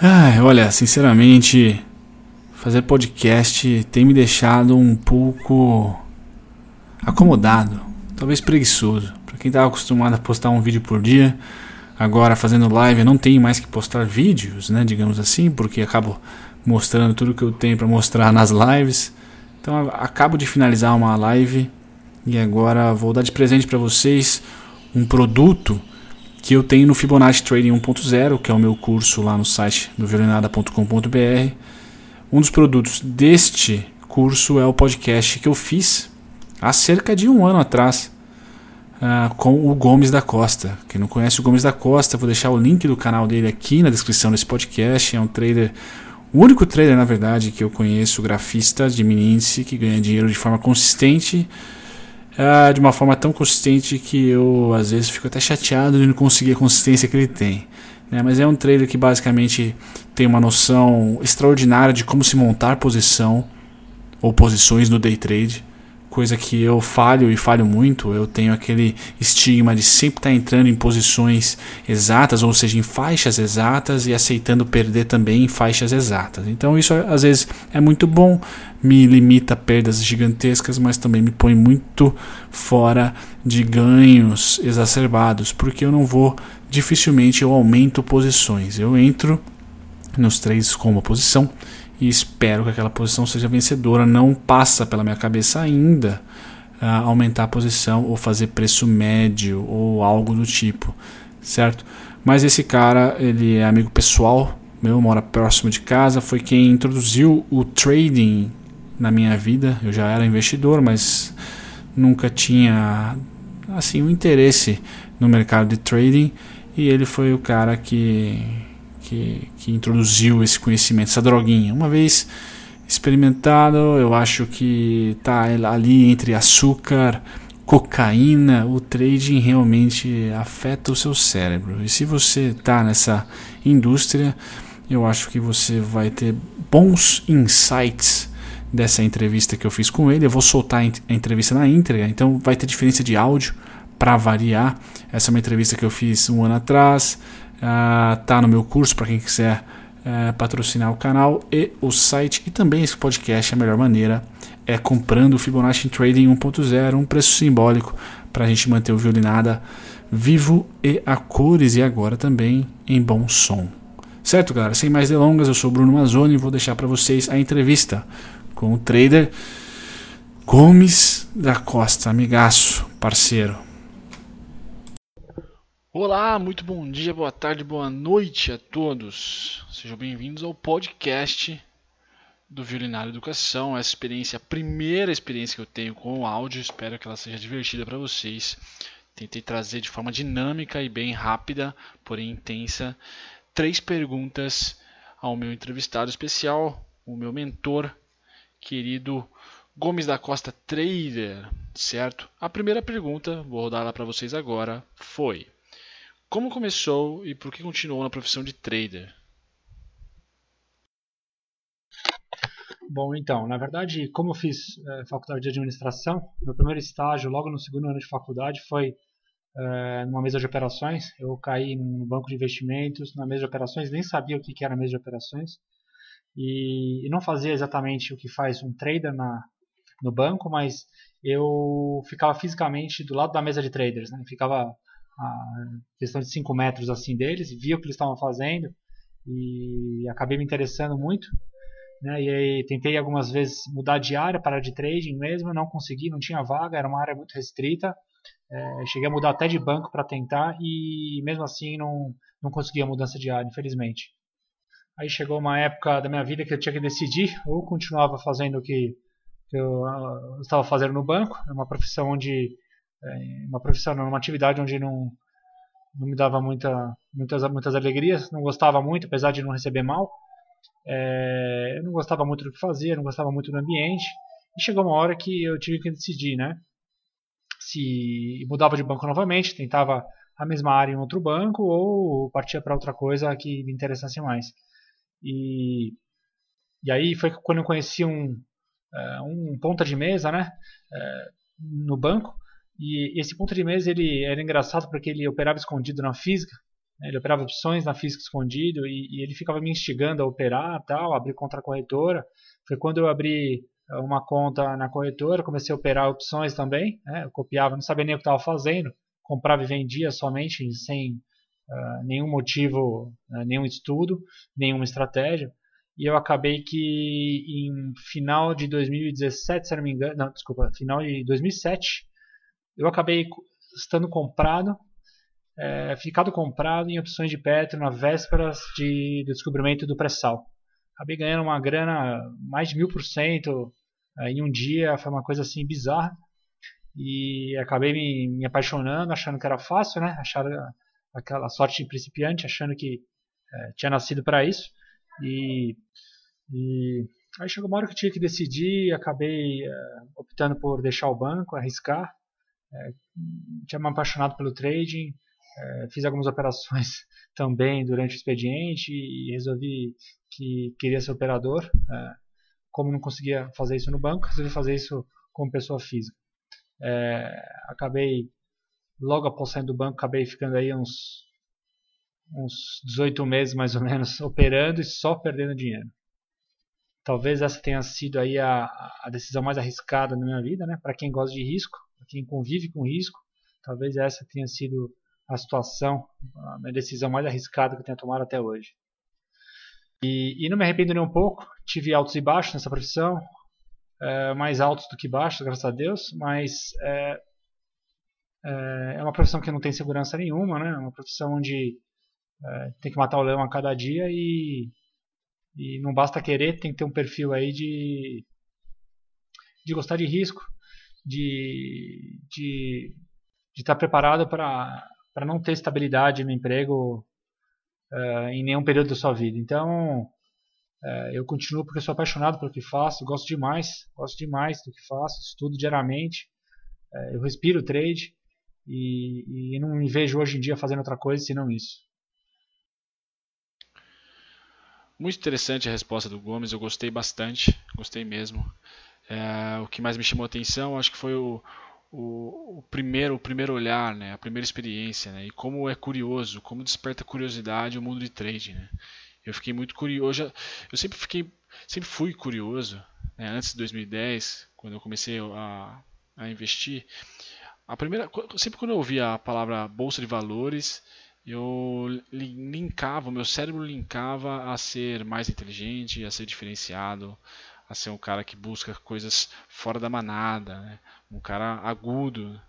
Ai, olha, sinceramente, fazer podcast tem me deixado um pouco acomodado, talvez preguiçoso. Para quem estava acostumado a postar um vídeo por dia, agora fazendo live, eu não tenho mais que postar vídeos, né, digamos assim, porque acabo mostrando tudo que eu tenho para mostrar nas lives. Então acabo de finalizar uma live e agora vou dar de presente para vocês um produto que eu tenho no Fibonacci Trading 1.0, que é o meu curso lá no site do violinada.com.br. Um dos produtos deste curso é o podcast que eu fiz há cerca de um ano atrás uh, com o Gomes da Costa. Quem não conhece o Gomes da Costa, vou deixar o link do canal dele aqui na descrição desse podcast. É um trader, o único trader na verdade que eu conheço, grafista de Minince, que ganha dinheiro de forma consistente ah, de uma forma tão consistente que eu às vezes fico até chateado de não conseguir a consistência que ele tem. Né? Mas é um trader que basicamente tem uma noção extraordinária de como se montar posição ou posições no day trade coisa que eu falho e falho muito. Eu tenho aquele estigma de sempre estar entrando em posições exatas, ou seja, em faixas exatas e aceitando perder também em faixas exatas. Então isso às vezes é muito bom, me limita a perdas gigantescas, mas também me põe muito fora de ganhos exacerbados, porque eu não vou dificilmente eu aumento posições. Eu entro nos três com uma posição e espero que aquela posição seja vencedora. Não passa pela minha cabeça ainda uh, aumentar a posição ou fazer preço médio ou algo do tipo, certo? Mas esse cara, ele é amigo pessoal meu, mora próximo de casa, foi quem introduziu o trading na minha vida. Eu já era investidor, mas nunca tinha assim um interesse no mercado de trading e ele foi o cara que que, que introduziu esse conhecimento, essa droguinha. Uma vez experimentado, eu acho que está ali entre açúcar, cocaína, o trading realmente afeta o seu cérebro. E se você está nessa indústria, eu acho que você vai ter bons insights dessa entrevista que eu fiz com ele. Eu vou soltar a entrevista na íntegra, então vai ter diferença de áudio para variar. Essa é uma entrevista que eu fiz um ano atrás. Uh, tá no meu curso para quem quiser uh, patrocinar o canal e o site e também esse podcast. A melhor maneira é comprando o Fibonacci Trading 1.0, um preço simbólico para a gente manter o violinada vivo e a cores e agora também em bom som. Certo, galera? Sem mais delongas, eu sou Bruno Mazzoni e vou deixar para vocês a entrevista com o trader Gomes da Costa, amigaço, parceiro. Olá, muito bom dia, boa tarde, boa noite a todos. Sejam bem-vindos ao podcast do Violinário Educação. Essa experiência, a primeira experiência que eu tenho com o áudio, espero que ela seja divertida para vocês. Tentei trazer de forma dinâmica e bem rápida, porém intensa, três perguntas ao meu entrevistado especial, o meu mentor, querido Gomes da Costa Trader, certo? A primeira pergunta, vou rodar lá para vocês agora, foi: como começou e por que continuou na profissão de trader? Bom, então, na verdade, como eu fiz é, faculdade de administração, meu primeiro estágio, logo no segundo ano de faculdade, foi é, numa mesa de operações. Eu caí no banco de investimentos, na mesa de operações, nem sabia o que, era mesa de operações e, e não fazia exatamente o que faz um trader na, no banco, mas eu ficava fisicamente do lado da mesa de traders, né? ficava a questão de 5 metros assim deles, via o que eles estavam fazendo e acabei me interessando muito. Né, e aí tentei algumas vezes mudar de área, parar de trading mesmo, não consegui, não tinha vaga, era uma área muito restrita. É, cheguei a mudar até de banco para tentar e mesmo assim não, não consegui a mudança de área, infelizmente. Aí chegou uma época da minha vida que eu tinha que decidir ou continuava fazendo o que, que eu, eu estava fazendo no banco, é uma profissão onde uma profissão, uma atividade onde não, não me dava muita, muitas, muitas alegrias, não gostava muito, apesar de não receber mal. É, eu não gostava muito do que fazia, não gostava muito do ambiente. E chegou uma hora que eu tive que decidir, né? Se mudava de banco novamente, tentava a mesma área em outro banco ou partia para outra coisa que me interessasse mais. E, e aí foi quando eu conheci um, é, um ponta de mesa, né? É, no banco e esse ponto de mesa ele era engraçado porque ele operava escondido na física. Ele operava opções na física escondido e, e ele ficava me instigando a operar, tal, abrir contra corretora. Foi quando eu abri eh, uma conta na corretora, comecei a operar opções também. Né? Eu copiava, não sabia nem o que estava fazendo, comprava e vendia somente sem uh, nenhum motivo, uh, nenhum estudo, nenhuma estratégia. E eu acabei que em final de 2017, se não me engano, não, desculpa, final de 2007, eu acabei estando comprado, é, ficado comprado em opções de Petro na vésperas de, do descobrimento do pré-sal. Acabei ganhando uma grana mais de mil por cento é, em um dia, foi uma coisa assim bizarra. E acabei me, me apaixonando, achando que era fácil, né? Achar aquela sorte de principiante, achando que é, tinha nascido para isso. E, e aí chegou uma hora que eu tinha que decidir, acabei é, optando por deixar o banco, arriscar. É, tinha me apaixonado pelo trading, é, fiz algumas operações também durante o expediente e resolvi que queria ser operador. É, como não conseguia fazer isso no banco, resolvi fazer isso como pessoa física. É, acabei, logo após sair do banco, acabei ficando aí uns, uns 18 meses mais ou menos operando e só perdendo dinheiro. Talvez essa tenha sido aí a, a decisão mais arriscada na minha vida, né? Para quem gosta de risco, para quem convive com risco, talvez essa tenha sido a situação, a minha decisão mais arriscada que eu tenho tomado até hoje. E, e não me arrependo nem um pouco, tive altos e baixos nessa profissão, é, mais altos do que baixos, graças a Deus, mas é, é, é, uma profissão que não tem segurança nenhuma, né? É uma profissão onde é, tem que matar o leão a cada dia e, e não basta querer, tem que ter um perfil aí de, de gostar de risco, de, de, de estar preparado para não ter estabilidade no emprego uh, em nenhum período da sua vida. Então, uh, eu continuo porque sou apaixonado pelo que faço, gosto demais, gosto demais do que faço, estudo diariamente, uh, eu respiro trade e, e não me vejo hoje em dia fazendo outra coisa senão isso. Muito interessante a resposta do Gomes, eu gostei bastante, gostei mesmo. É, o que mais me chamou a atenção, acho que foi o, o, o, primeiro o primeiro olhar, né, a primeira experiência, né, e como é curioso, como desperta curiosidade o mundo de trade, né. Eu fiquei muito curioso, eu sempre fiquei, sempre fui curioso, né, antes de 2010, quando eu comecei a, a investir. A primeira, sempre quando eu ouvia a palavra bolsa de valores, eu linkava, o meu cérebro linkava a ser mais inteligente, a ser diferenciado, a ser um cara que busca coisas fora da manada, né? um cara agudo,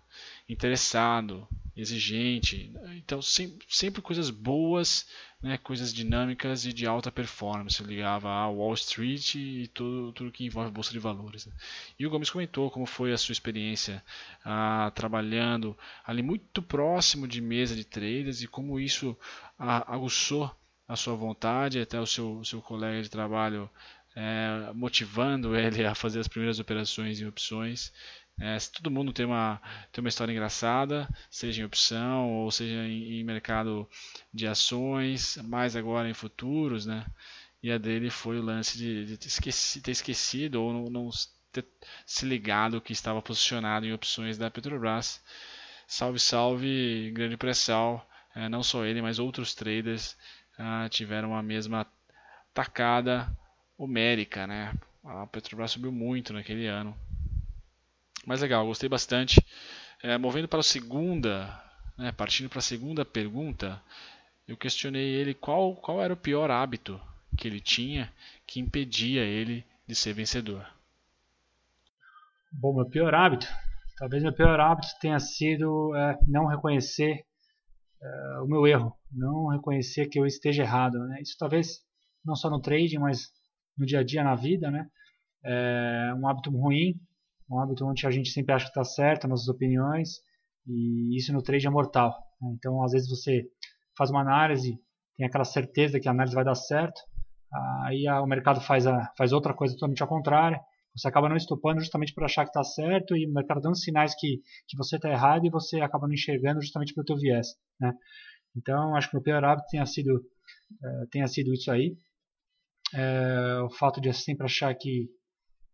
interessado, exigente. Então, sempre, sempre coisas boas, né? coisas dinâmicas e de alta performance. Ligava a Wall Street e tudo, tudo que envolve bolsa de valores. Né? E o Gomes comentou como foi a sua experiência ah, trabalhando ali muito próximo de mesa de traders e como isso ah, aguçou a sua vontade, até o seu, seu colega de trabalho é, motivando ele a fazer as primeiras operações em opções. É, todo mundo tem uma, tem uma história engraçada, seja em opção ou seja em, em mercado de ações, mais agora em futuros, né? E a dele foi o lance de, de ter, esqueci, ter, esquecido ou não, não ter se ligado que estava posicionado em opções da Petrobras. Salve, salve, grande pressão. É, não só ele, mas outros traders ah, tiveram a mesma tacada homérica, né? A Petrobras subiu muito naquele ano. Mas legal, gostei bastante. É, movendo para a segunda, né, partindo para a segunda pergunta, eu questionei ele qual, qual era o pior hábito que ele tinha que impedia ele de ser vencedor. Bom, meu pior hábito, talvez meu pior hábito tenha sido é, não reconhecer é, o meu erro, não reconhecer que eu esteja errado. Né? Isso talvez não só no trading, mas no dia a dia, na vida, né? É um hábito ruim, um hábito onde a gente sempre acha que está certo, nossas opiniões, e isso no trade é mortal. Né? Então, às vezes você faz uma análise, tem aquela certeza que a análise vai dar certo, aí o mercado faz, a, faz outra coisa totalmente ao contrário, você acaba não estopando justamente por achar que está certo e o mercado dando sinais que, que você está errado e você acaba não enxergando justamente pelo teu viés, né? Então, acho que o meu pior hábito tenha sido, uh, tenha sido isso aí é, o fato de sempre achar que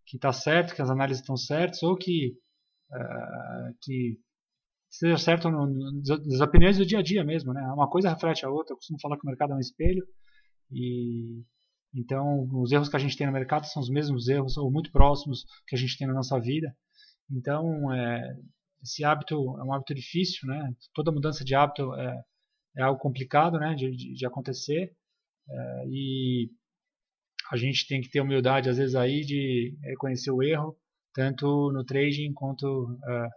que está certo, que as análises estão certas, ou que, uh, que esteja certo no, no, nas opiniões do dia a dia mesmo, né? Uma coisa reflete a outra. Eu costumo falar que o mercado é um espelho e então os erros que a gente tem no mercado são os mesmos erros ou muito próximos que a gente tem na nossa vida. Então é, esse hábito é um hábito difícil, né? Toda mudança de hábito é, é algo complicado, né? De, de, de acontecer é, e a gente tem que ter humildade às vezes aí de reconhecer o erro tanto no trading quanto uh,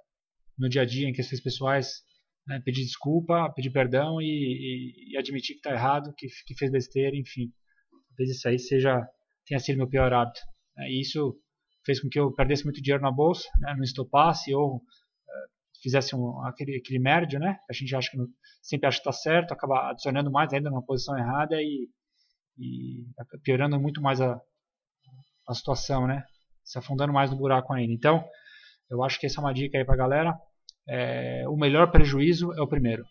no dia a dia em questões pessoais né, pedir desculpa pedir perdão e, e, e admitir que está errado que, que, fez besteira enfim. Talvez isso aí seja tenha sido meu pior hábito né, e isso fez com que eu perdesse muito dinheiro na bolsa né, não estopasse ou uh, fizesse um, aquele, aquele médio né? A gente acha que não, sempre acha que está certo acaba adicionando mais ainda numa posição errada e, e piorando muito mais a, a situação né se afundando mais no buraco ainda. Então, eu acho que essa é uma dica aí para a galera. É, o melhor prejuízo é o primeiro.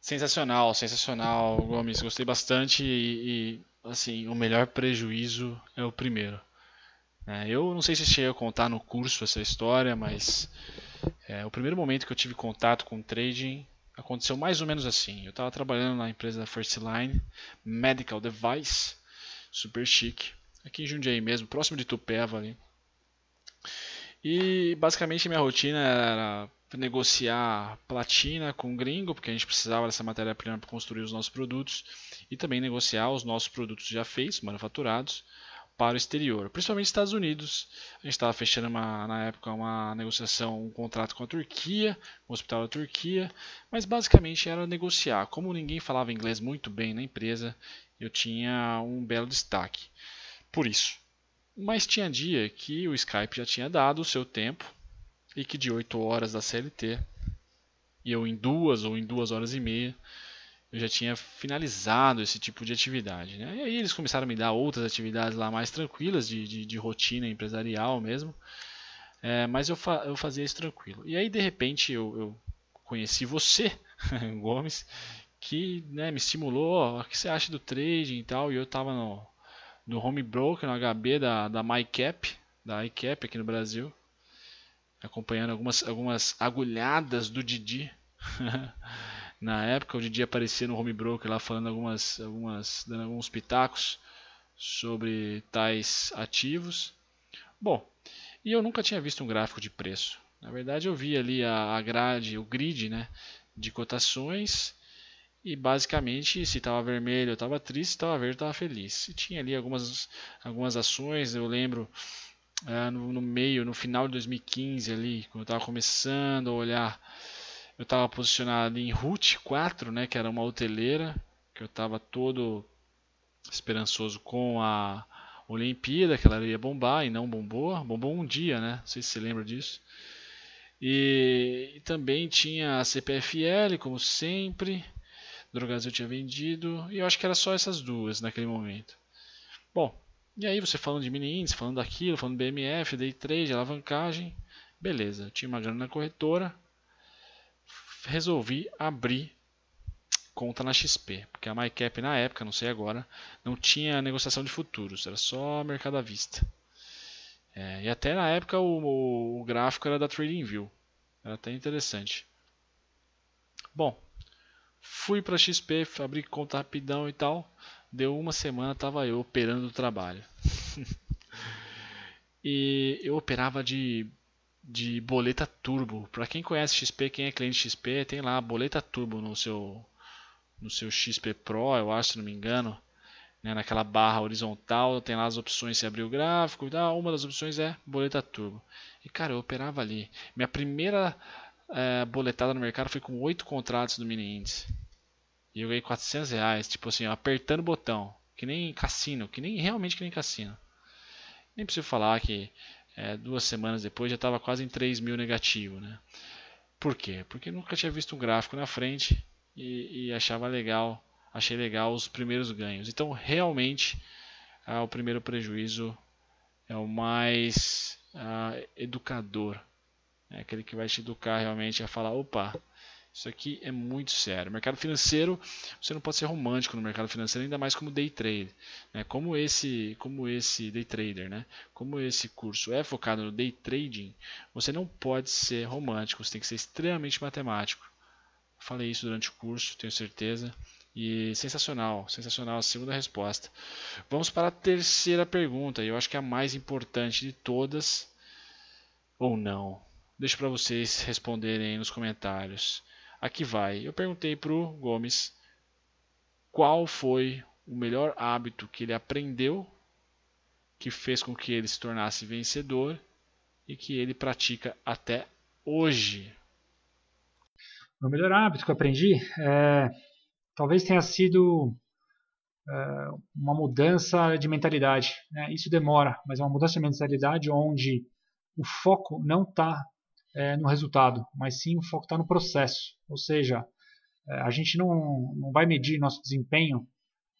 Sensacional, sensacional, Gomes. Gostei bastante e, e assim, o melhor prejuízo é o primeiro. É, eu não sei se cheguei a contar no curso essa história, mas é, o primeiro momento que eu tive contato com trading aconteceu mais ou menos assim. Eu estava trabalhando na empresa da First Line Medical Device, super chique, aqui em Jundiaí mesmo, próximo de Tupéva ali. E basicamente minha rotina era negociar platina com gringo, porque a gente precisava dessa matéria-prima para construir os nossos produtos, e também negociar os nossos produtos já feitos, manufaturados, para o exterior, principalmente Estados Unidos. A gente estava fechando uma, na época uma negociação, um contrato com a Turquia, um hospital da Turquia, mas basicamente era negociar. Como ninguém falava inglês muito bem na empresa, eu tinha um belo destaque. Por isso. Mas tinha dia que o Skype já tinha dado o seu tempo e que de 8 horas da CLT, e eu em duas ou em duas horas e meia, eu já tinha finalizado esse tipo de atividade. Né? E aí eles começaram a me dar outras atividades lá mais tranquilas, de, de, de rotina empresarial mesmo. É, mas eu, fa eu fazia isso tranquilo. E aí de repente eu, eu conheci você, Gomes, que né, me estimulou. O que você acha do trading e tal? E eu estava no, no home broker, no HB da, da MyCap, da iCap aqui no Brasil, acompanhando algumas, algumas agulhadas do Didi. Na época, o Didi aparecia no Home Broker lá falando algumas, algumas, dando alguns pitacos sobre tais ativos. Bom, e eu nunca tinha visto um gráfico de preço. Na verdade, eu vi ali a, a grade, o grid, né, de cotações e basicamente se estava vermelho eu estava triste, se estava verde eu estava feliz. E tinha ali algumas, algumas ações, eu lembro é, no, no, meio, no final de 2015 ali, quando eu estava começando a olhar eu estava posicionado em Route 4, né, que era uma hoteleira, que eu estava todo esperançoso com a Olimpíada, que ela ia bombar e não bombou. Bombou um dia, né? Não sei se você lembra disso. E, e também tinha a CPFL, como sempre. Drogas eu tinha vendido. E eu acho que era só essas duas naquele momento. Bom, e aí você falando de mini índice, falando daquilo, falando BMF, day trade, alavancagem. Beleza, eu tinha uma grana na corretora resolvi abrir conta na XP, porque a MyCap na época, não sei agora, não tinha negociação de futuros, era só mercado à vista. É, e até na época o, o, gráfico era da TradingView, era até interessante. Bom, fui para XP, abri conta rapidão e tal. Deu uma semana, tava eu operando o trabalho. e eu operava de de boleta turbo. Para quem conhece XP, quem é cliente XP, tem lá boleta turbo no seu no seu XP Pro, eu acho, se não me engano, né, naquela barra horizontal, tem lá as opções se abrir o gráfico, ah, uma das opções é boleta turbo. E cara, eu operava ali. Minha primeira é, boletada no mercado foi com oito contratos do mini índice. E eu ganhei 400 reais, tipo assim, apertando o botão, que nem cassino, que nem realmente que nem cassino. Nem preciso falar que é, duas semanas depois já estava quase em 3 mil negativo. Né? Por quê? Porque nunca tinha visto um gráfico na frente e, e achava legal, achei legal os primeiros ganhos. Então realmente ah, o primeiro prejuízo é o mais ah, educador. É aquele que vai te educar realmente a falar, opa, Isso aqui é muito sério. mercado financeiro, você não pode ser romântico no mercado financeiro, ainda mais como day trade. Né? Como esse, como esse day trader, né? Como esse curso é focado no day trading, você não pode ser romântico. Você tem que ser extremamente matemático. Falei isso durante o curso, tenho certeza. E sensacional, sensacional a segunda resposta. Vamos para a terceira pergunta, eu acho que é a mais importante de todas, ou não. Deixo para vocês responderem nos comentários. Aqui vai. Eu perguntei para o Gomes qual foi o melhor hábito que ele aprendeu que fez com que ele se tornasse vencedor e que ele pratica até hoje. O melhor hábito que eu aprendi é, talvez tenha sido é, uma mudança de mentalidade. Né? Isso demora, mas é uma mudança de mentalidade onde o foco não está é, no resultado, mas sim o foco está no processo. Ou seja, é, a gente não, não vai medir nosso desempenho,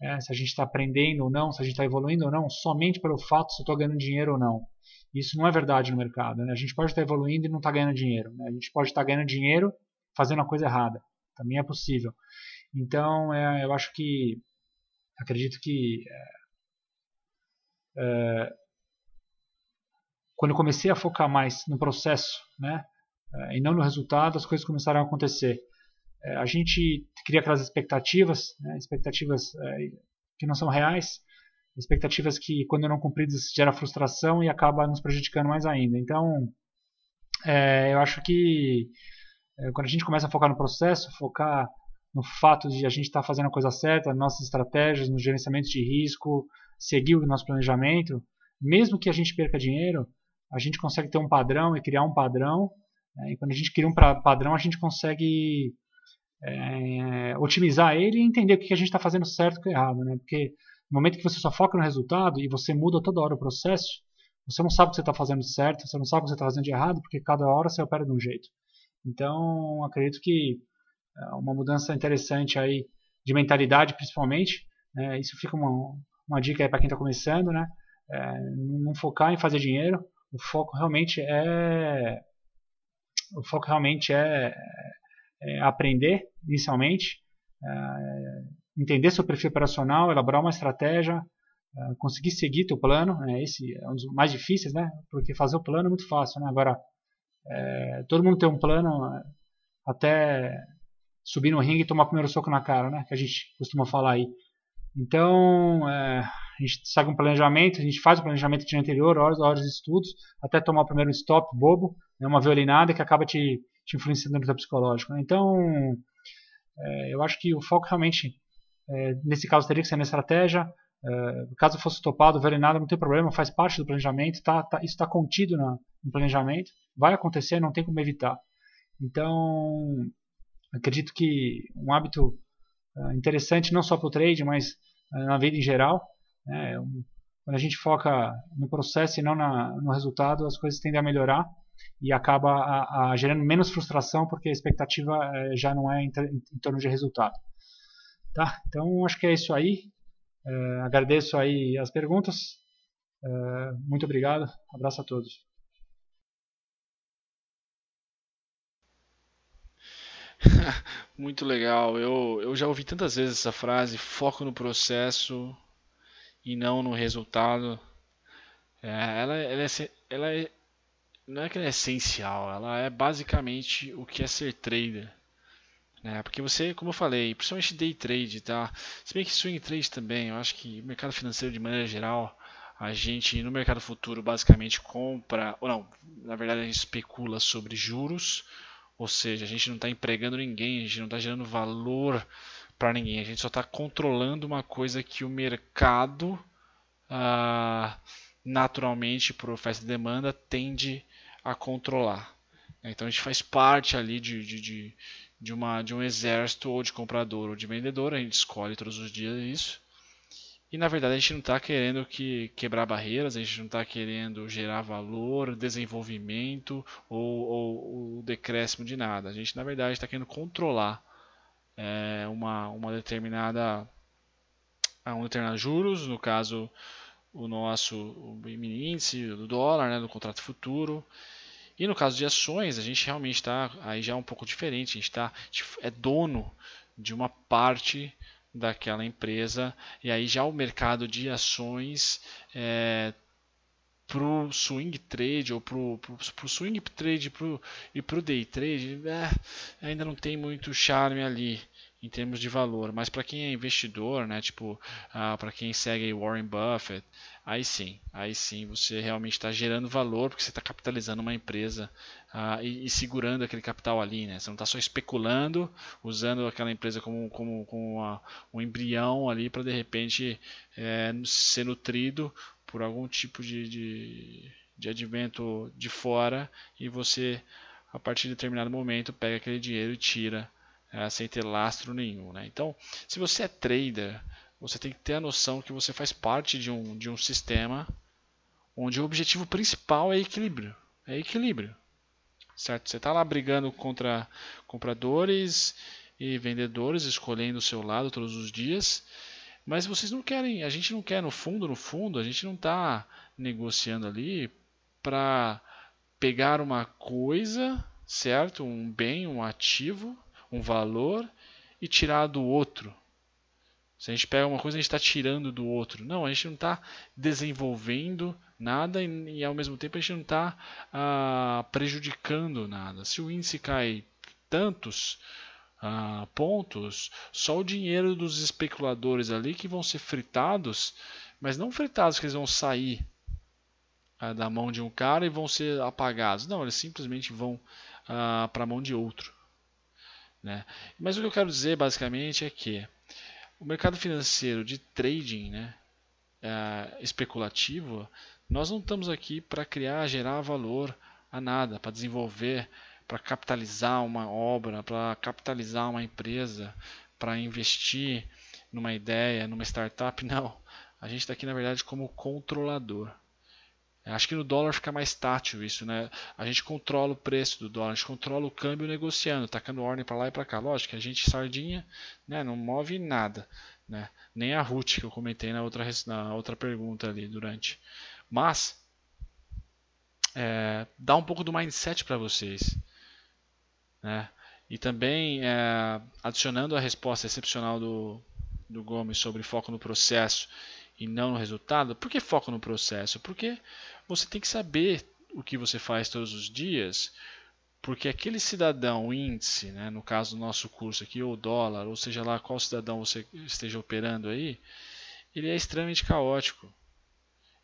é, se a gente está aprendendo ou não, se a gente está evoluindo ou não, somente pelo fato se eu estou ganhando dinheiro ou não. Isso não é verdade no mercado. Né? A gente pode estar evoluindo e não estar tá ganhando dinheiro. Né? A gente pode estar ganhando dinheiro fazendo a coisa errada. Também é possível. Então, é, eu acho que, acredito que é, é quando eu comecei a focar mais no processo, né, eh, e não no resultado, as coisas começaram a acontecer. Eh, a gente cria aquelas expectativas, né, expectativas eh, que não são reais, expectativas que, quando não cumpridas, gera frustração e acaba nos prejudicando mais ainda. Então, é, eu acho que quando a gente começa a focar no processo, focar no fato de a gente estar tá fazendo a coisa certa, nossas estratégias, no gerenciamento de risco, seguir o nosso planejamento, mesmo que a gente perca dinheiro, a gente consegue ter um padrão e criar um padrão. Né? E quando a gente cria um padrão, a gente consegue é, otimizar ele e entender o que a gente está fazendo certo e é errado. Né? Porque no momento que você só foca no resultado e você muda toda hora o processo, você não sabe o que você está fazendo certo, você não sabe o que você está fazendo de errado, porque cada hora você opera de um jeito. Então, acredito que é uma mudança interessante aí de mentalidade, principalmente. Né? Isso fica uma, uma dica para quem está começando, né? É, não focar em fazer dinheiro, o foco realmente é o foco realmente é, é aprender inicialmente, é, entender seu perfil operacional, elaborar uma estratégia, é, conseguir seguir teu plano, né? esse é um dos mais difíceis, né? Porque fazer o plano é muito fácil, né? Agora é, todo mundo tem um plano até subir no ringue e tomar o primeiro soco na cara, né? Que a gente costuma falar aí. Então, é, a gente segue um planejamento, a gente faz o planejamento de dia anterior, horas, horas de estudos, até tomar o primeiro stop bobo, né, uma violinada que acaba te, te influenciando no teu psicológico. Né? Então, é, eu acho que o foco realmente, é, nesse caso, teria que ser na estratégia. É, caso fosse topado, violinada, não tem problema, faz parte do planejamento, tá, tá isso está contido na, no planejamento, vai acontecer, não tem como evitar. Então, acredito que um hábito interessante não só para o trade, mas é, na vida em geral, né? Quando a gente foca no processo e não na, no resultado, as coisas tendem a melhorar e acaba a, a gerando menos frustração porque a expectativa é, já não é em, em, torno de resultado. Tá? Então acho que é isso aí. É, agradeço aí as perguntas. É, muito obrigado. Abraço a todos. Muito legal. Eu, eu já ouvi tantas vezes essa frase: foco no processo, e não no resultado. É, ela, ela, é, ela é, não é que ela é essencial, ela é basicamente o que é ser trader. Né? Porque você, como eu falei, principalmente day trade, tá? Se bem que swing trade também, eu acho que o mercado financeiro de maneira geral, a gente no mercado futuro basicamente compra, ou não, na verdade a gente especula sobre juros, ou seja, a gente não está empregando ninguém, a gente não está gerando valor para ninguém. A gente só está controlando uma coisa que o mercado, ah, naturalmente, por oferta e demanda, tende a controlar. Então a gente faz parte ali de, de, de, de, uma, de um exército ou de comprador ou de vendedor, a gente escolhe todos os dias isso. E na verdade a gente não está querendo que quebrar barreiras, a gente não está querendo gerar valor, desenvolvimento ou, ou decréscimo de nada. A gente na verdade está querendo controlar é, uma, uma determinada um determinado juros, no caso o nosso o mini índice do dólar, né, do contrato futuro, E no caso de ações, a gente realmente está aí já é um pouco diferente. A gente tá, é dono de uma parte daquela empresa. E aí já o mercado de ações é, para o swing trade ou para o swing trade pro, e para o day trade é, ainda não tem muito charme ali em termos de valor, mas para quem é investidor, né, tipo ah, para quem segue Warren Buffett, aí sim, aí sim você realmente está gerando valor porque você está capitalizando uma empresa ah, e, e, segurando aquele capital ali, né? Você não está só especulando, usando aquela empresa como, como, como uma, um embrião ali para de repente é, ser nutrido por algum tipo de, de, de advento de fora e você a partir de determinado momento pega aquele dinheiro e tira é, sem ter lastro nenhum. Né? Então, se você é trader, você tem que ter a noção que você faz parte de um, de um sistema onde o objetivo principal é equilíbrio. É equilíbrio. Certo? Você está lá brigando contra compradores e vendedores, escolhendo o seu lado todos os dias. Mas vocês não querem, a gente não quer no fundo, no fundo, a gente não está negociando ali para pegar uma coisa, certo? Um bem, um ativo, um valor e tirar do outro. Se a gente pega uma coisa, a gente está tirando do outro. Não, a gente não está desenvolvendo nada e, e, ao mesmo tempo a gente não está ah, prejudicando nada. Se o índice cai tantos ah, pontos, só o dinheiro dos especuladores ali que vão ser fritados, mas não fritados que eles vão sair ah, da mão de um cara e vão ser apagados. Não, eles simplesmente vão para a mão de outro. Né? Mas o que eu quero dizer basicamente é que o mercado financeiro de trading né, é, especulativo, nós não estamos aqui para criar, gerar valor a nada, para desenvolver, para capitalizar uma obra, para capitalizar uma empresa, para investir numa ideia, numa startup. Não. A gente está aqui, na verdade, como controlador. Acho que no dólar fica mais tátil isso, né? A gente controla o preço do dólar, a gente controla o câmbio negociando, tacando ordem para lá e para cá. Lógico que a gente sardinha, né, não move nada, né? Nem a Ruth que eu comentei na outra na outra pergunta ali durante. Mas é, dá um pouco do mindset para vocês, né? E também é, adicionando a resposta excepcional do, do Gomes sobre foco no processo e não no resultado. Por que foco no processo? Porque você tem que saber o que você faz todos os dias, porque aquele cidadão índice, né, no caso do nosso curso aqui, ou dólar, ou seja lá qual cidadão você esteja operando aí, ele é extremamente caótico.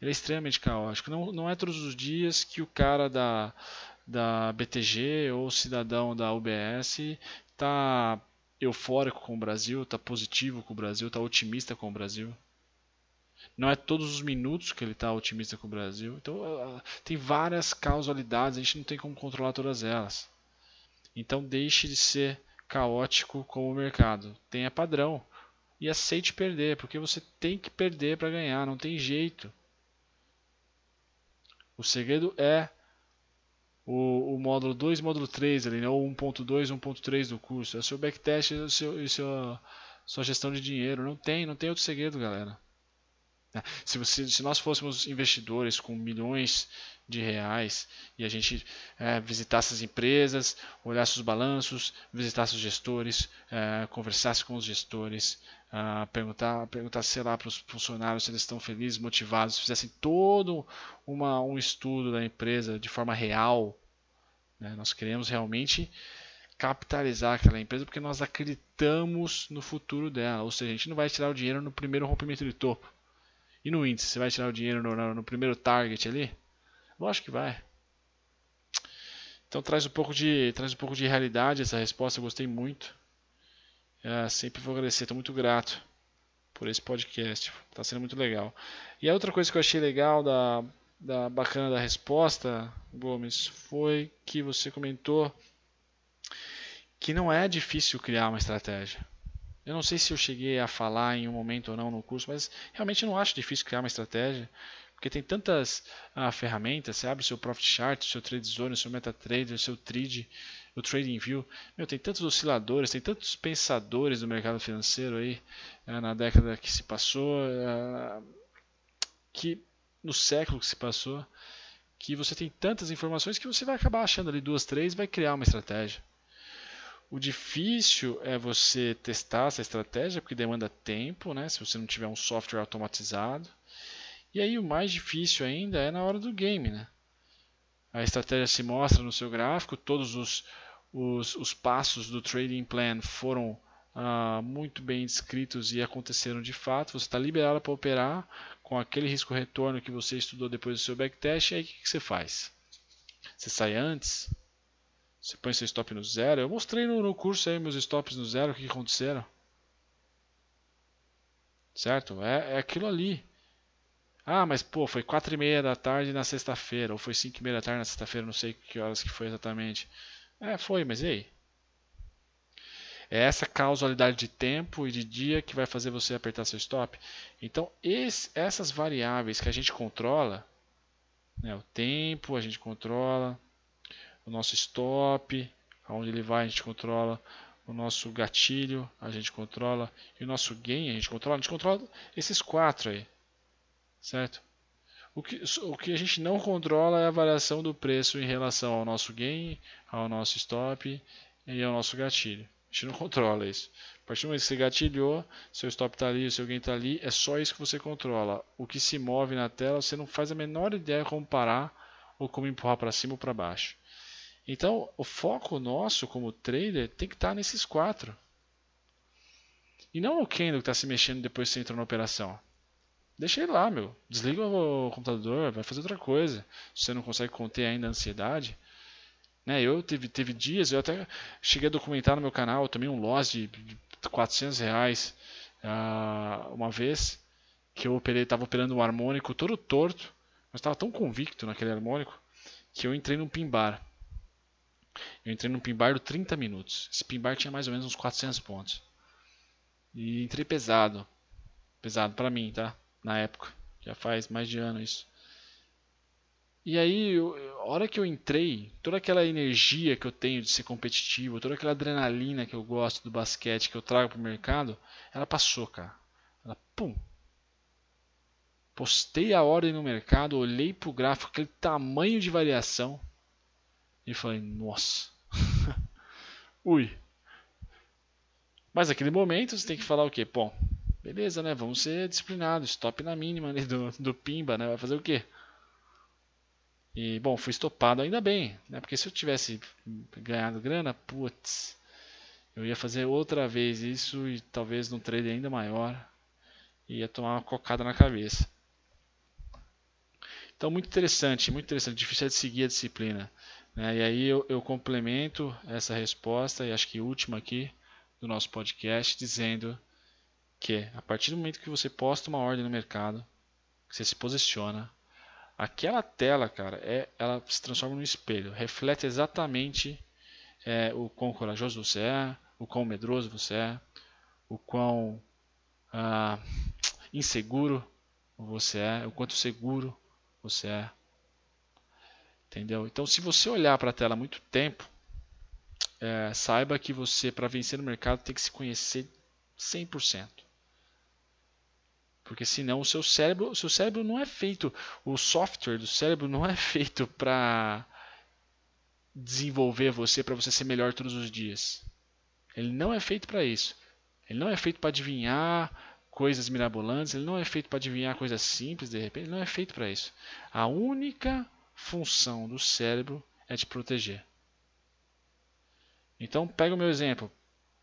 Ele é extremamente caótico. Não, não é todos os dias que o cara da, da BTG ou cidadão da UBS está eufórico com o Brasil, está positivo com o Brasil, está otimista com o Brasil. Não é todos os minutos que ele está otimista com o Brasil. Então, uh, tem várias causalidades, a gente não tem como controlar todas elas. Então, deixe de ser caótico como o mercado. Tenha padrão e aceite perder, porque você tem que perder para ganhar, não tem jeito. O segredo é o, o módulo 2 e módulo 3 ali, né? ou 1.2 1.3 do curso. É o seu backtest e, e seu, sua gestão de dinheiro. Não tem, não tem outro segredo, galera. Né? Se, você, se nós fôssemos investidores com milhões de reais e a gente é, visitasse as empresas, olhasse os balanços, visitasse os gestores, é, conversasse com os gestores, é, perguntar, sei lá para os funcionários se eles estão felizes, motivados, fizessem todo uma, um estudo da empresa de forma real, né? nós queremos realmente capitalizar aquela empresa porque nós acreditamos no futuro dela, ou seja, a gente não vai tirar o dinheiro no primeiro rompimento de topo. E no índice, você vai tirar o dinheiro no, no, no primeiro target ali? Lógico que vai. Então traz um pouco de, traz um pouco de realidade essa resposta, eu gostei muito. É, sempre vou agradecer, estou muito grato por esse podcast, está sendo muito legal. E a outra coisa que eu achei legal da, da bacana da resposta, Gomes, foi que você comentou que não é difícil criar uma estratégia. Eu não sei se eu cheguei a falar em um momento ou não no curso, mas realmente não acho difícil criar uma estratégia, porque tem tantas ah, ferramentas, você abre o seu Profit Chart, o seu Trade Zone, o seu MetaTrader, o seu Trade, o Trading View, meu, tem tantos osciladores, tem tantos pensadores do mercado financeiro aí ah, na década que se passou, ah, que no século que se passou, que você tem tantas informações que você vai acabar achando ali duas, três vai criar uma estratégia. O difícil é você testar essa estratégia, porque demanda tempo, né? se você não tiver um software automatizado. E aí o mais difícil ainda é na hora do game. Né? A estratégia se mostra no seu gráfico, todos os, os, os passos do trading plan foram ah, muito bem descritos e aconteceram de fato. Você está liberado para operar com aquele risco-retorno que você estudou depois do seu backtest. E aí o que, que você faz? Você sai antes? Você põe seu stop no zero. Eu mostrei no, no curso aí meus stops no zero, o que, aconteceram. Certo? É, é aquilo ali. Ah, mas pô, foi 4 e meia da tarde na sexta-feira, ou foi 5 e meia da tarde na sexta-feira, não sei que horas que foi exatamente. É, foi, mas e aí? É essa causalidade de tempo e de dia que vai fazer você apertar seu stop. Então, esse, essas variáveis que a gente controla, né, o tempo a gente controla, o nosso stop, aonde ele vai a gente controla, o nosso gatilho a gente controla e o nosso gain a gente controla. A gente controla esses quatro aí, certo? O que, o que a gente não controla é a variação do preço em relação ao nosso gain, ao nosso stop e ao nosso gatilho. A gente não controla isso. A partir do momento que você gatilhou, seu stop está ali, seu gain está ali, é só isso que você controla. O que se move na tela, você não faz a menor ideia como parar ou como empurrar para cima ou para baixo. Então, o foco nosso como trader tem que estar nesses quatro. E não no candle que está se mexendo depois que você entra na operação. Deixa ele lá, meu. Desliga o computador, vai fazer outra coisa. Se você não consegue conter ainda a ansiedade. Né, eu teve, teve dias, eu até cheguei a documentar no meu canal também um loss de 400 reais uh, uma vez que eu estava operando um harmônico todo torto, mas estava tão convicto naquele harmônico que eu entrei num pin bar. Eu entrei num pin bar de 30 minutos. Esse pin bar tinha mais ou menos uns 400 pontos. E entrei pesado. Pesado para mim, tá? Na época. Já faz mais de ano isso. E aí, eu, a hora que eu entrei, toda aquela energia que eu tenho de ser competitivo, toda aquela adrenalina que eu gosto do basquete, que eu trago pro mercado, ela passou, cara. Ela, pum. Postei a ordem no mercado, olhei pro gráfico, aquele tamanho de variação. E falei, nossa. Ui. Mas naquele momento você tem que falar o quê? Bom, beleza, né? Vamos ser disciplinados. Stop na mínima ali do, do Pimba, né? Vai fazer o quê? E, bom, fui estopado ainda bem, né? Porque se eu tivesse ganhado grana, putz, eu ia fazer outra vez isso e talvez num trade ainda maior. Ia tomar uma cocada na cabeça. Então, muito interessante, muito interessante. Difícil é de seguir a disciplina. Né? E aí eu, eu complemento essa resposta, e acho que última aqui do nosso podcast, dizendo que a partir do momento que você posta uma ordem no mercado, que você se posiciona, aquela tela, cara, é, ela se transforma num espelho, reflete exatamente é, o quão corajoso você é, o quão medroso você é, o quão ah, inseguro você é, o quanto seguro você é. Entendeu? Então, se você olhar para a tela muito tempo, é, saiba que você, para vencer no mercado, tem que se conhecer 100%. Porque senão o seu cérebro, o seu cérebro não é feito, o software do cérebro não é feito para desenvolver você para você ser melhor todos os dias. Ele não é feito para isso. Ele não é feito para adivinhar coisas mirabolantes, ele não é feito para adivinhar coisas simples de repente, ele não é feito para isso. A única função do cérebro é te proteger. Então, pega o meu exemplo.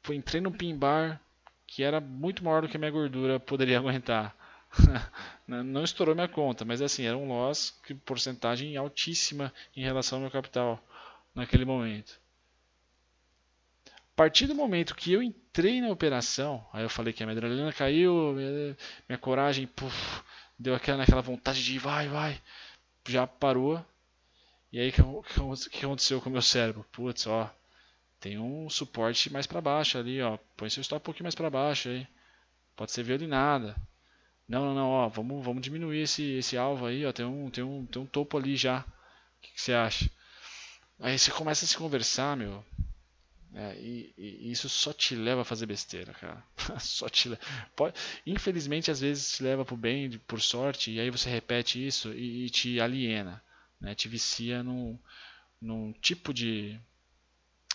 Entrei num pin bar que era muito maior do que a minha gordura poderia aguentar. não estourou minha conta, mas assim, era um loss que porcentagem altíssima em relação ao meu capital naquele momento. A partir do momento que eu entrei na operação, aí eu falei que a minha adrenalina caiu, minha, minha coragem puf, deu aquela, aquela vontade de ir, vai, vai já parou. E aí o que, que, aconteceu com o meu cérebro? Putz, ó, tem um suporte mais para baixo ali, ó. Põe seu stop um pouquinho mais para baixo aí. Pode ser violinada. Não, não, não, ó, vamos, vamos diminuir esse, esse alvo aí, ó. Tem um, tem um, tem um topo ali já. O que, que você acha? Aí você começa a se conversar, meu. É, e, e, isso só te leva a fazer besteira, cara. só te. Pode, infelizmente, às vezes te leva pro bem, por sorte, e aí você repete isso e, e te aliena. Né? Te vicia num, num tipo de,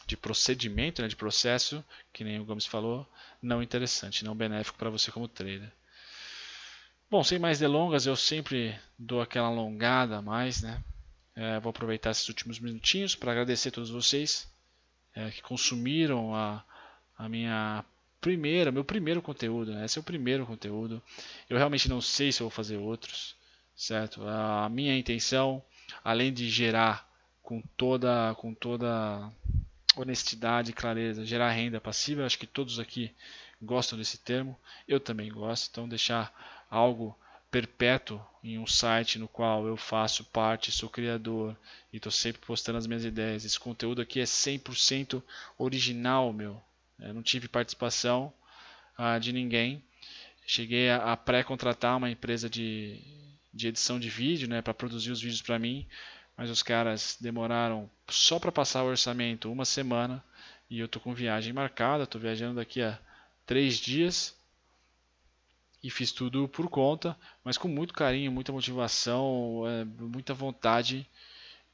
de procedimento, né? de processo, que nem o Gomes falou, não interessante, não benéfico para você como trader. Bom, sem mais delongas, eu sempre dou aquela alongada a mais, né? É, vou aproveitar esses últimos minutinhos para agradecer a todos vocês é, que consumiram a, a minha primeira, meu primeiro conteúdo. Né? Esse é o primeiro conteúdo. Eu realmente não sei se vou fazer outros, certo? A minha intenção, além de gerar com toda, com toda honestidade e clareza, gerar renda passiva, acho que todos aqui gostam desse termo. Eu também gosto. Então deixar algo perpétuo em um site no qual eu faço parte, sou criador e estou sempre postando as minhas ideias. Esse conteúdo aqui é 100% original, meu. Eu não tive participação ah, de ninguém. Cheguei a, a pré-contratar uma empresa de, de edição de vídeo né, para produzir os vídeos para mim, mas os caras demoraram só para passar o orçamento uma semana e eu tô com viagem marcada, estou viajando daqui a três dias e fiz tudo por conta, mas com muito carinho, muita motivação, é, muita vontade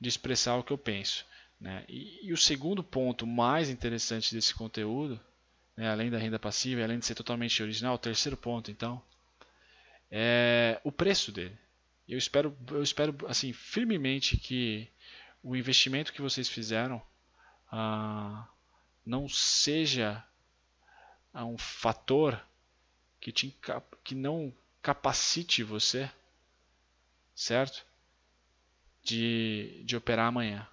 de expressar o que eu penso. Né? E, e, o segundo ponto mais interessante desse conteúdo, né, além da renda passiva, além de ser totalmente original, o terceiro ponto, então, é o preço dele. Eu espero, eu espero assim firmemente que o investimento que vocês fizeram ah, não seja ah, um fator que, te, que não capacite você, certo? De, de operar amanhã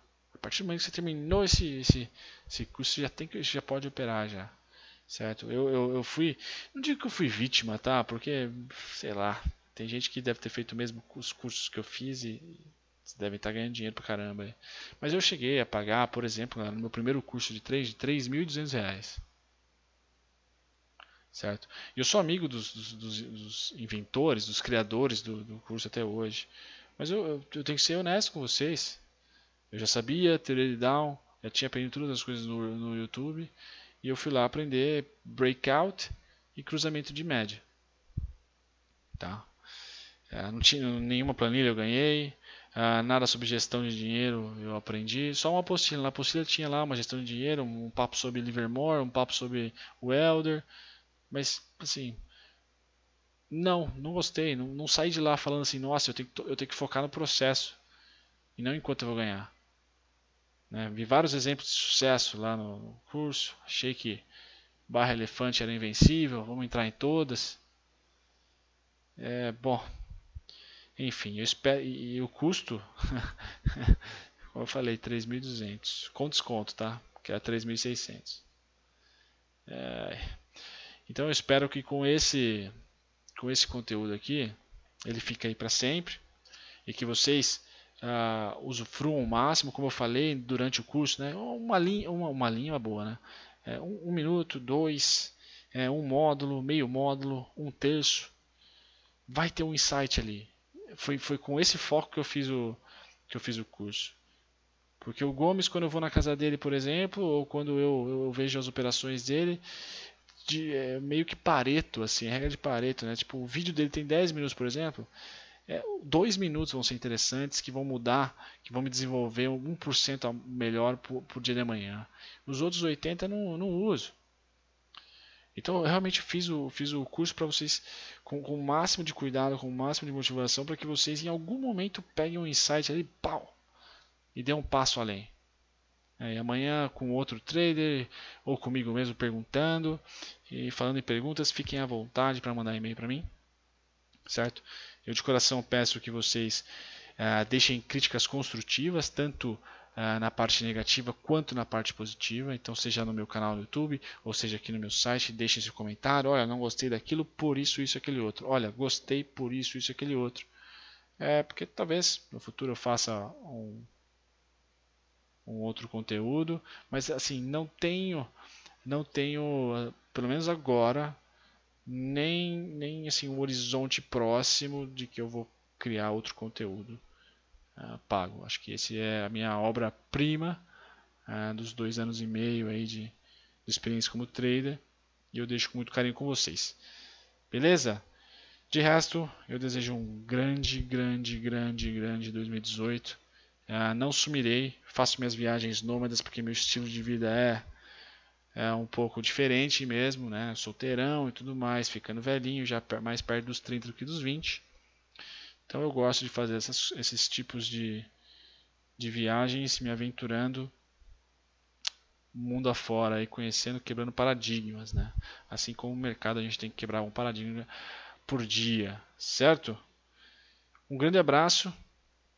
partir do momento que você terminou esse, esse, esse curso, já tem já pode operar já. Certo? Eu, eu, eu fui. Não digo que eu fui vítima, tá? Porque, sei lá, tem gente que deve ter feito mesmo os cursos que eu fiz e devem estar ganhando dinheiro pra caramba. Mas eu cheguei a pagar, por exemplo, no meu primeiro curso de 3 de 3.200 reais. Certo? E eu sou amigo dos, dos, dos, dos inventores, dos criadores do, do, curso até hoje. Mas eu, eu, tenho que ser honesto com vocês. Eu já sabia ter down, já tinha aprendido todas as coisas no, no YouTube e eu fui lá aprender breakout e cruzamento de média. Tá? É, não tinha nenhuma planilha, eu ganhei. Uh, nada sobre gestão de dinheiro eu aprendi. Só uma apostila. Na apostila tinha lá uma gestão de dinheiro, um papo sobre Livermore, um papo sobre o Elder. Mas, assim, não, não gostei. Não, não saí de lá falando assim, nossa, eu tenho, que, eu tenho que focar no processo e não enquanto eu vou ganhar. Né? Vi vários exemplos de sucesso lá no curso. Achei que Barra Elefante era invencível. Vamos entrar em todas. É, bom, enfim, eu espero, e, e o custo, como eu falei, 3.200 com desconto, tá? Que é 3.600. É, então eu espero que com esse com esse conteúdo aqui ele fique aí para sempre e que vocês uh, usufruam o máximo, como eu falei durante o curso, né? uma, linha, uma, uma linha boa, né? É, um, um, minuto, dois, é, um módulo, meio módulo, um terço, vai ter um insight ali. Foi, foi com esse foco que eu fiz o, que eu fiz o curso. Porque o Gomes, quando eu vou na casa dele, por exemplo, ou quando eu, eu vejo as operações dele, de, é, meio que pareto, assim, regra de pareto, né? Tipo, o vídeo dele tem 10 minutos, por exemplo, é, dois minutos vão ser interessantes, que vão mudar, que vão me desenvolver 1% melhor por, por dia de amanhã. Os outros 80 não, não uso. Então eu realmente fiz o, fiz o curso para vocês com, com, o máximo de cuidado, com o máximo de motivação, para que vocês em algum momento peguem um insight ali, pau, e dê um passo além. É, amanhã com outro trader ou comigo mesmo perguntando e falando em perguntas, fiquem à vontade para mandar e-mail para mim, certo? Eu de coração peço que vocês uh, deixem críticas construtivas, tanto uh, na parte negativa quanto na parte positiva. Então, seja no meu canal no YouTube, ou seja aqui no meu site, deixem seu comentário. Olha, não gostei daquilo por isso, isso, aquele outro. Olha, gostei por isso, isso, aquele outro. É porque talvez no futuro eu faça um, um outro conteúdo, mas assim não tenho, não tenho, pelo menos agora, nem, nem assim um horizonte próximo de que eu vou criar outro conteúdo uh, pago. Acho que esse é a minha obra-prima uh, dos dois anos e meio aí de, de experiência como trader e eu deixo com muito carinho com vocês. Beleza? De resto, eu desejo um grande, grande, grande, grande 2018. Uh, não sumirei, faço minhas viagens nômadas porque meu estilo de vida é, é um pouco diferente mesmo, né? Solteirão e tudo mais, ficando velhinho, já mais perto dos 30 do que dos 20. Então eu gosto de fazer essas, esses tipos de, de viagens, me aventurando mundo afora e conhecendo, quebrando paradigmas, né? Assim como o mercado a gente tem que quebrar um paradigma por dia, certo? Um grande abraço.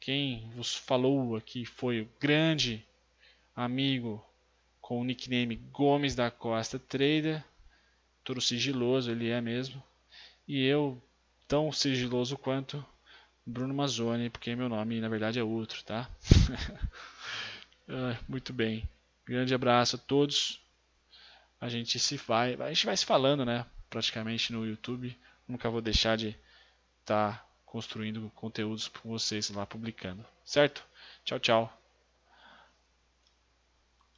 Quem vos falou aqui foi o grande amigo com o nickname Gomes da Costa Trader, todo sigiloso ele é mesmo, e eu tão sigiloso quanto Bruno Mazzoni, porque meu nome na verdade é outro, tá? Ah, muito bem. Grande abraço a todos. A gente se vai, a gente vai se falando, né? Praticamente no YouTube. Nunca vou deixar de estar tá construindo conteúdos com vocês lá publicando, certo? Tchau, tchau.